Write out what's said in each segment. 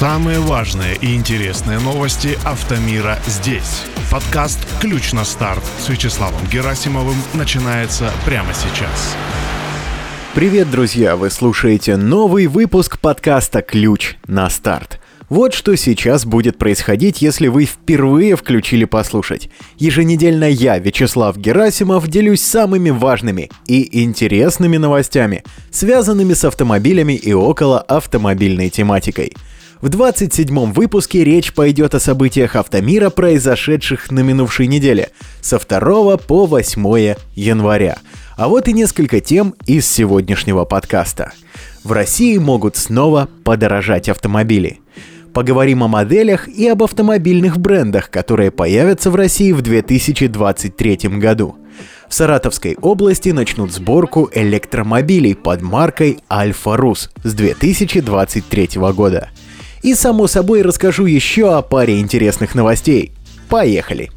Самые важные и интересные новости автомира здесь. Подкаст «Ключ на старт» с Вячеславом Герасимовым начинается прямо сейчас. Привет, друзья! Вы слушаете новый выпуск подкаста «Ключ на старт». Вот что сейчас будет происходить, если вы впервые включили послушать. Еженедельно я, Вячеслав Герасимов, делюсь самыми важными и интересными новостями, связанными с автомобилями и около автомобильной тематикой. В 27-м выпуске речь пойдет о событиях автомира, произошедших на минувшей неделе, со 2 по 8 января. А вот и несколько тем из сегодняшнего подкаста. В России могут снова подорожать автомобили – Поговорим о моделях и об автомобильных брендах, которые появятся в России в 2023 году. В Саратовской области начнут сборку электромобилей под маркой Альфа Рус с 2023 года. И само собой расскажу еще о паре интересных новостей. Поехали!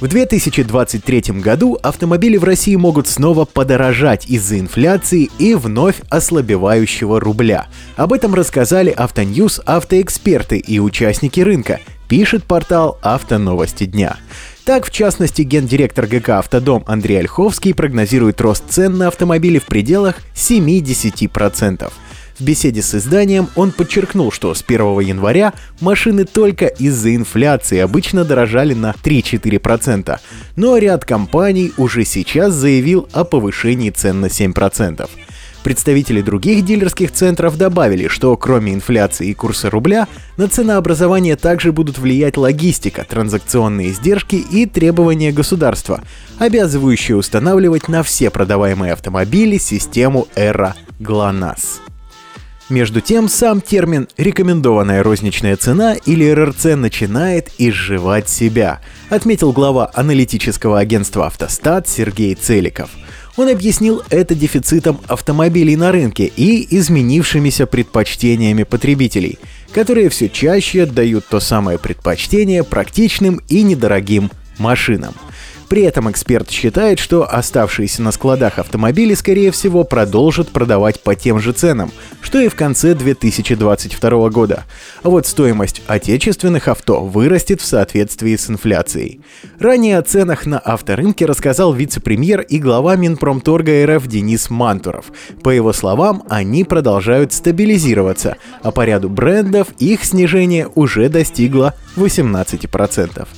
В 2023 году автомобили в России могут снова подорожать из-за инфляции и вновь ослабевающего рубля. Об этом рассказали Автоньюз автоэксперты и участники рынка, пишет портал «Автоновости дня». Так, в частности, гендиректор ГК «Автодом» Андрей Ольховский прогнозирует рост цен на автомобили в пределах 7-10%. В беседе с изданием он подчеркнул, что с 1 января машины только из-за инфляции обычно дорожали на 3-4%, но ряд компаний уже сейчас заявил о повышении цен на 7%. Представители других дилерских центров добавили, что кроме инфляции и курса рубля, на ценообразование также будут влиять логистика, транзакционные издержки и требования государства, обязывающие устанавливать на все продаваемые автомобили систему Эра ГЛОНАСС. Между тем, сам термин «рекомендованная розничная цена» или РРЦ начинает изживать себя, отметил глава аналитического агентства «Автостат» Сергей Целиков. Он объяснил это дефицитом автомобилей на рынке и изменившимися предпочтениями потребителей, которые все чаще отдают то самое предпочтение практичным и недорогим машинам – при этом эксперт считает, что оставшиеся на складах автомобили, скорее всего, продолжат продавать по тем же ценам, что и в конце 2022 года. А вот стоимость отечественных авто вырастет в соответствии с инфляцией. Ранее о ценах на авторынке рассказал вице-премьер и глава Минпромторга РФ Денис Мантуров. По его словам, они продолжают стабилизироваться, а по ряду брендов их снижение уже достигло 18%.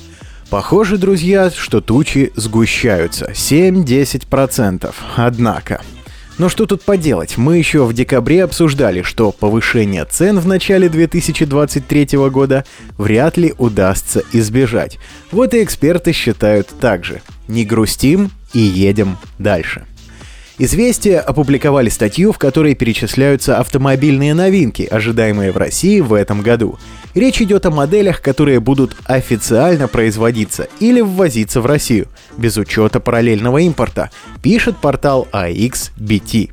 Похоже, друзья, что тучи сгущаются. 7-10%. Однако. Но что тут поделать? Мы еще в декабре обсуждали, что повышение цен в начале 2023 года вряд ли удастся избежать. Вот и эксперты считают так же. Не грустим и едем дальше. Известия опубликовали статью, в которой перечисляются автомобильные новинки, ожидаемые в России в этом году. Речь идет о моделях, которые будут официально производиться или ввозиться в Россию, без учета параллельного импорта, пишет портал AXBT.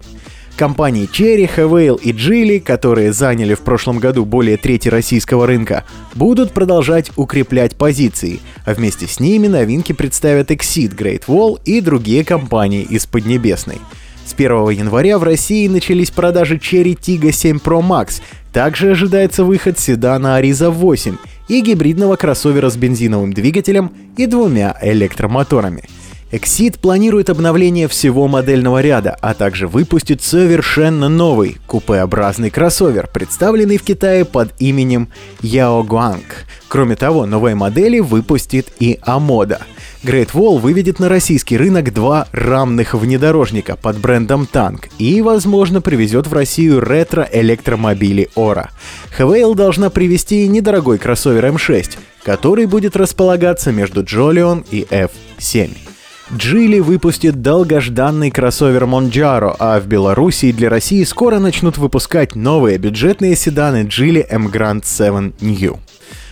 Компании Cherry, Havail и Geely, которые заняли в прошлом году более трети российского рынка, будут продолжать укреплять позиции, а вместе с ними новинки представят Exceed, Great Wall и другие компании из Поднебесной. С 1 января в России начались продажи Cherry Tiggo 7 Pro Max, также ожидается выход седана Ariza 8 и гибридного кроссовера с бензиновым двигателем и двумя электромоторами – Exit планирует обновление всего модельного ряда, а также выпустит совершенно новый купеобразный кроссовер, представленный в Китае под именем Yaoguang. Кроме того, новые модели выпустит и Амода. Great Wall выведет на российский рынок два рамных внедорожника под брендом Tank и, возможно, привезет в Россию ретро-электромобили Ора. Havail должна привезти недорогой кроссовер M6, который будет располагаться между Jolion и F7. Джили выпустит долгожданный кроссовер Monjaro, а в Беларуси для России скоро начнут выпускать новые бюджетные седаны Geely M Grand 7 New.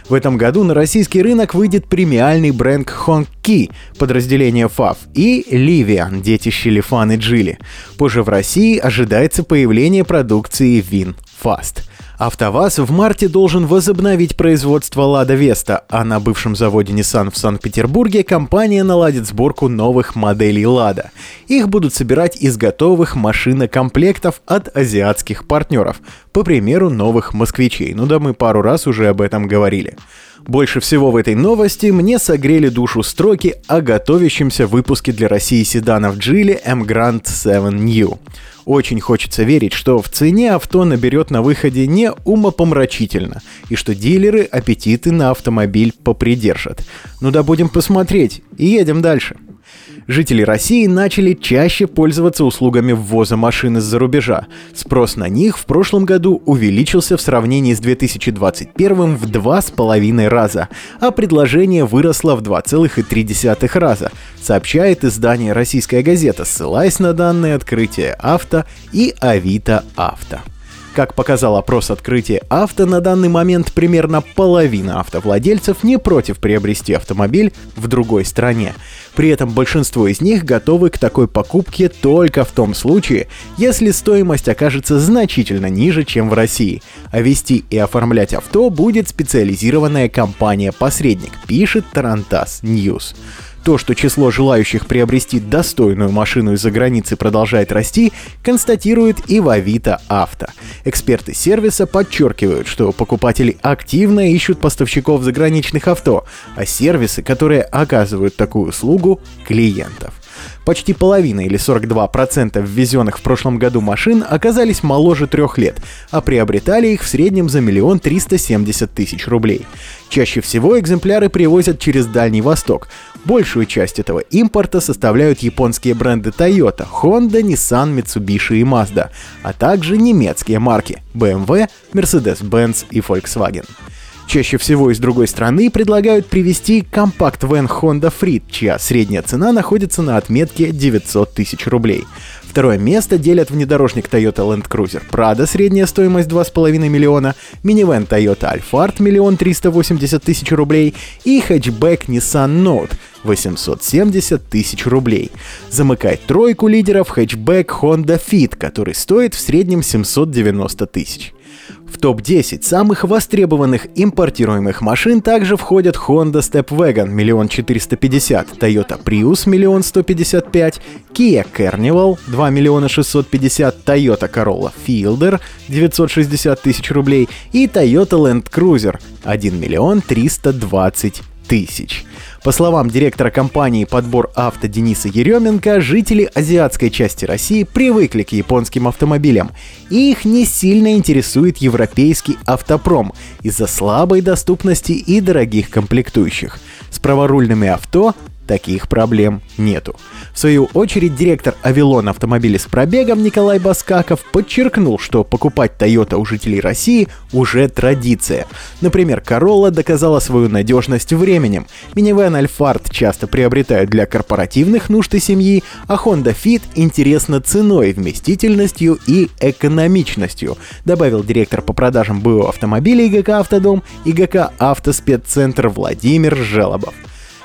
В этом году на российский рынок выйдет премиальный бренд Honki, подразделение FAV, и Livian, детище Лифан и Geely. Позже в России ожидается появление продукции Vin Fast. АвтоВАЗ в марте должен возобновить производство «Лада Веста», а на бывшем заводе Nissan в Санкт-Петербурге компания наладит сборку новых моделей «Лада». Их будут собирать из готовых машинокомплектов от азиатских партнеров, по примеру новых «Москвичей». Ну да, мы пару раз уже об этом говорили. Больше всего в этой новости мне согрели душу строки о готовящемся выпуске для России седанов Geely M Grand 7 New. Очень хочется верить, что в цене авто наберет на выходе не умопомрачительно, и что дилеры аппетиты на автомобиль попридержат. Ну да будем посмотреть, и едем дальше жители России начали чаще пользоваться услугами ввоза машин из-за рубежа. Спрос на них в прошлом году увеличился в сравнении с 2021 в два с половиной раза, а предложение выросло в 2,3 раза, сообщает издание «Российская газета», ссылаясь на данные открытия авто и Авито Авто. Как показал опрос открытия авто, на данный момент примерно половина автовладельцев не против приобрести автомобиль в другой стране. При этом большинство из них готовы к такой покупке только в том случае, если стоимость окажется значительно ниже, чем в России. А вести и оформлять авто будет специализированная компания-посредник, пишет Тарантас News. То, что число желающих приобрести достойную машину из-за границы продолжает расти, констатирует и в Авито Авто. Эксперты сервиса подчеркивают, что покупатели активно ищут поставщиков заграничных авто, а сервисы, которые оказывают такую услугу, клиентов. Почти половина или 42% ввезенных в прошлом году машин оказались моложе трех лет, а приобретали их в среднем за миллион триста семьдесят тысяч рублей. Чаще всего экземпляры привозят через Дальний Восток. Большую часть этого импорта составляют японские бренды Toyota, Honda, Nissan, Mitsubishi и Mazda, а также немецкие марки BMW, Mercedes-Benz и Volkswagen. Чаще всего из другой страны предлагают привезти компакт-вен Honda Freed, чья средняя цена находится на отметке 900 тысяч рублей. Второе место делят внедорожник Toyota Land Cruiser Prado, средняя стоимость 2,5 миллиона, минивэн Toyota Alphard, миллион 380 тысяч рублей и хэтчбэк Nissan Note, 870 тысяч рублей. Замыкает тройку лидеров хэтчбэк Honda Fit, который стоит в среднем 790 тысяч. В топ-10 самых востребованных импортируемых машин также входят Honda Stepwagon миллион четыреста пятьдесят, Toyota Prius миллион сто пятьдесят пять, Kia Carnival 2 миллиона шестьсот пятьдесят, Toyota Corolla Fielder 960 тысяч рублей и Toyota Land Cruiser 1 миллион триста двадцать тысяч. По словам директора компании «Подбор авто» Дениса Еременко, жители азиатской части России привыкли к японским автомобилям, и их не сильно интересует европейский автопром из-за слабой доступности и дорогих комплектующих. С праворульными авто таких проблем нету. В свою очередь, директор Авилон автомобилей с пробегом Николай Баскаков подчеркнул, что покупать Toyota у жителей России уже традиция. Например, Corolla доказала свою надежность временем. Минивэн Альфард часто приобретают для корпоративных нужд и семьи, а Honda Fit интересна ценой, вместительностью и экономичностью, добавил директор по продажам БУ автомобилей ГК «Автодом» и ГК «Автоспеццентр» Владимир Желобов.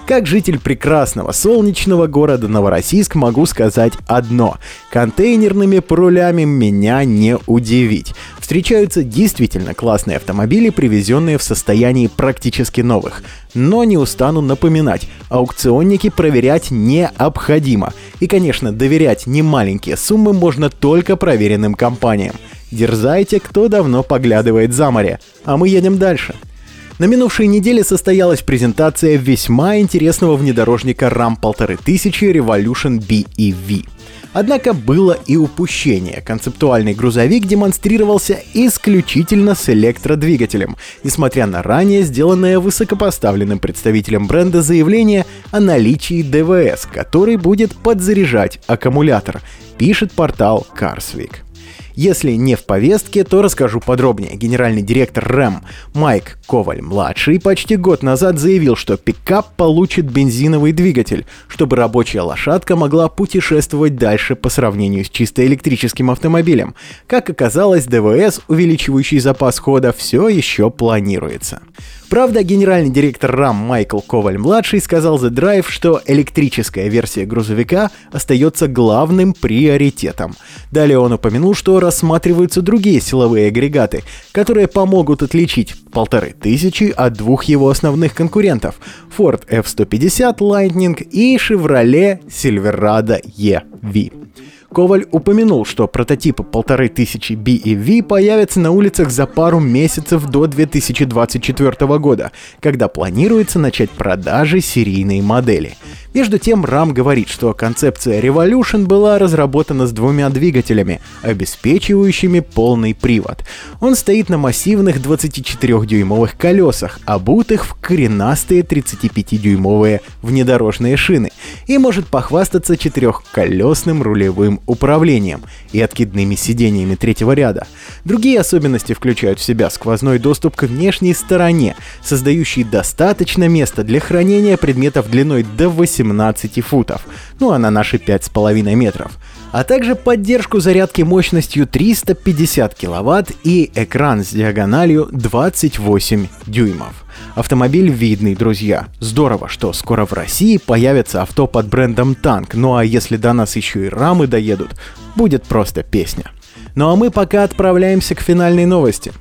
Как житель прекрасного солнечного города Новороссийск могу сказать одно. Контейнерными прулями меня не удивить. Встречаются действительно классные автомобили, привезенные в состоянии практически новых. Но не устану напоминать, аукционники проверять необходимо. И, конечно, доверять немаленькие суммы можно только проверенным компаниям. Дерзайте, кто давно поглядывает за море. А мы едем дальше. На минувшей неделе состоялась презентация весьма интересного внедорожника RAM 1500 Revolution BEV. Однако было и упущение. Концептуальный грузовик демонстрировался исключительно с электродвигателем, несмотря на ранее сделанное высокопоставленным представителем бренда заявление о наличии ДВС, который будет подзаряжать аккумулятор, пишет портал Carsweek. Если не в повестке, то расскажу подробнее. Генеральный директор РЭМ Майк Коваль-младший почти год назад заявил, что пикап получит бензиновый двигатель, чтобы рабочая лошадка могла путешествовать дальше по сравнению с чисто электрическим автомобилем. Как оказалось, ДВС, увеличивающий запас хода, все еще планируется. Правда, генеральный директор RAM Майкл Коваль-младший сказал The Drive, что электрическая версия грузовика остается главным приоритетом. Далее он упомянул, что рассматриваются другие силовые агрегаты, которые помогут отличить полторы тысячи от двух его основных конкурентов – Ford F-150 Lightning и Chevrolet Silverado EV. Коваль упомянул, что прототипы полторы тысячи B и V появятся на улицах за пару месяцев до 2024 года, когда планируется начать продажи серийной модели. Между тем, Рам говорит, что концепция Revolution была разработана с двумя двигателями, обеспечивающими полный привод. Он стоит на массивных 24-дюймовых колесах, обутых в коренастые 35-дюймовые внедорожные шины, и может похвастаться четырехколесным рулевым управлением и откидными сидениями третьего ряда. Другие особенности включают в себя сквозной доступ к внешней стороне, создающий достаточно места для хранения предметов длиной до 18 футов, ну а на наши 5,5 метров а также поддержку зарядки мощностью 350 кВт и экран с диагональю 28 дюймов. Автомобиль видный, друзья. Здорово, что скоро в России появится авто под брендом Танк, ну а если до нас еще и рамы доедут, будет просто песня. Ну а мы пока отправляемся к финальной новости.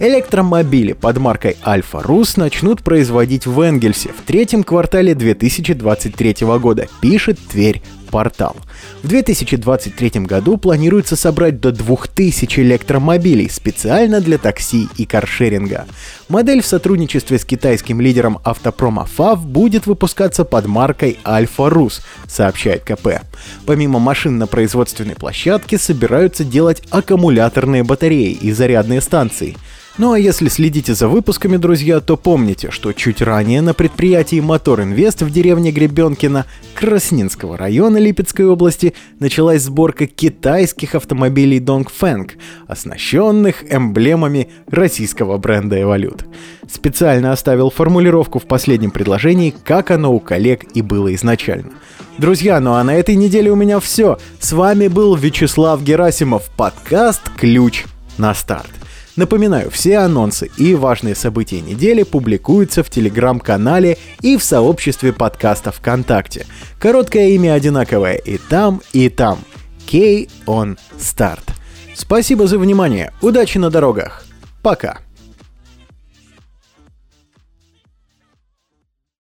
Электромобили под маркой Альфа Рус начнут производить в Энгельсе в третьем квартале 2023 года, пишет Тверь портал. В 2023 году планируется собрать до 2000 электромобилей специально для такси и каршеринга. Модель в сотрудничестве с китайским лидером автопрома FAV будет выпускаться под маркой Alpha Rus, сообщает КП. Помимо машин на производственной площадке собираются делать аккумуляторные батареи и зарядные станции – ну а если следите за выпусками, друзья, то помните, что чуть ранее на предприятии Мотор Инвест в деревне Гребенкино Краснинского района Липецкой области началась сборка китайских автомобилей Dongfeng, оснащенных эмблемами российского бренда Эволют. Специально оставил формулировку в последнем предложении, как оно у коллег и было изначально. Друзья, ну а на этой неделе у меня все. С вами был Вячеслав Герасимов, подкаст «Ключ на старт». Напоминаю, все анонсы и важные события недели публикуются в телеграм-канале и в сообществе подкаста ВКонтакте. Короткое имя одинаковое и там, и там. K on Start. Спасибо за внимание. Удачи на дорогах. Пока.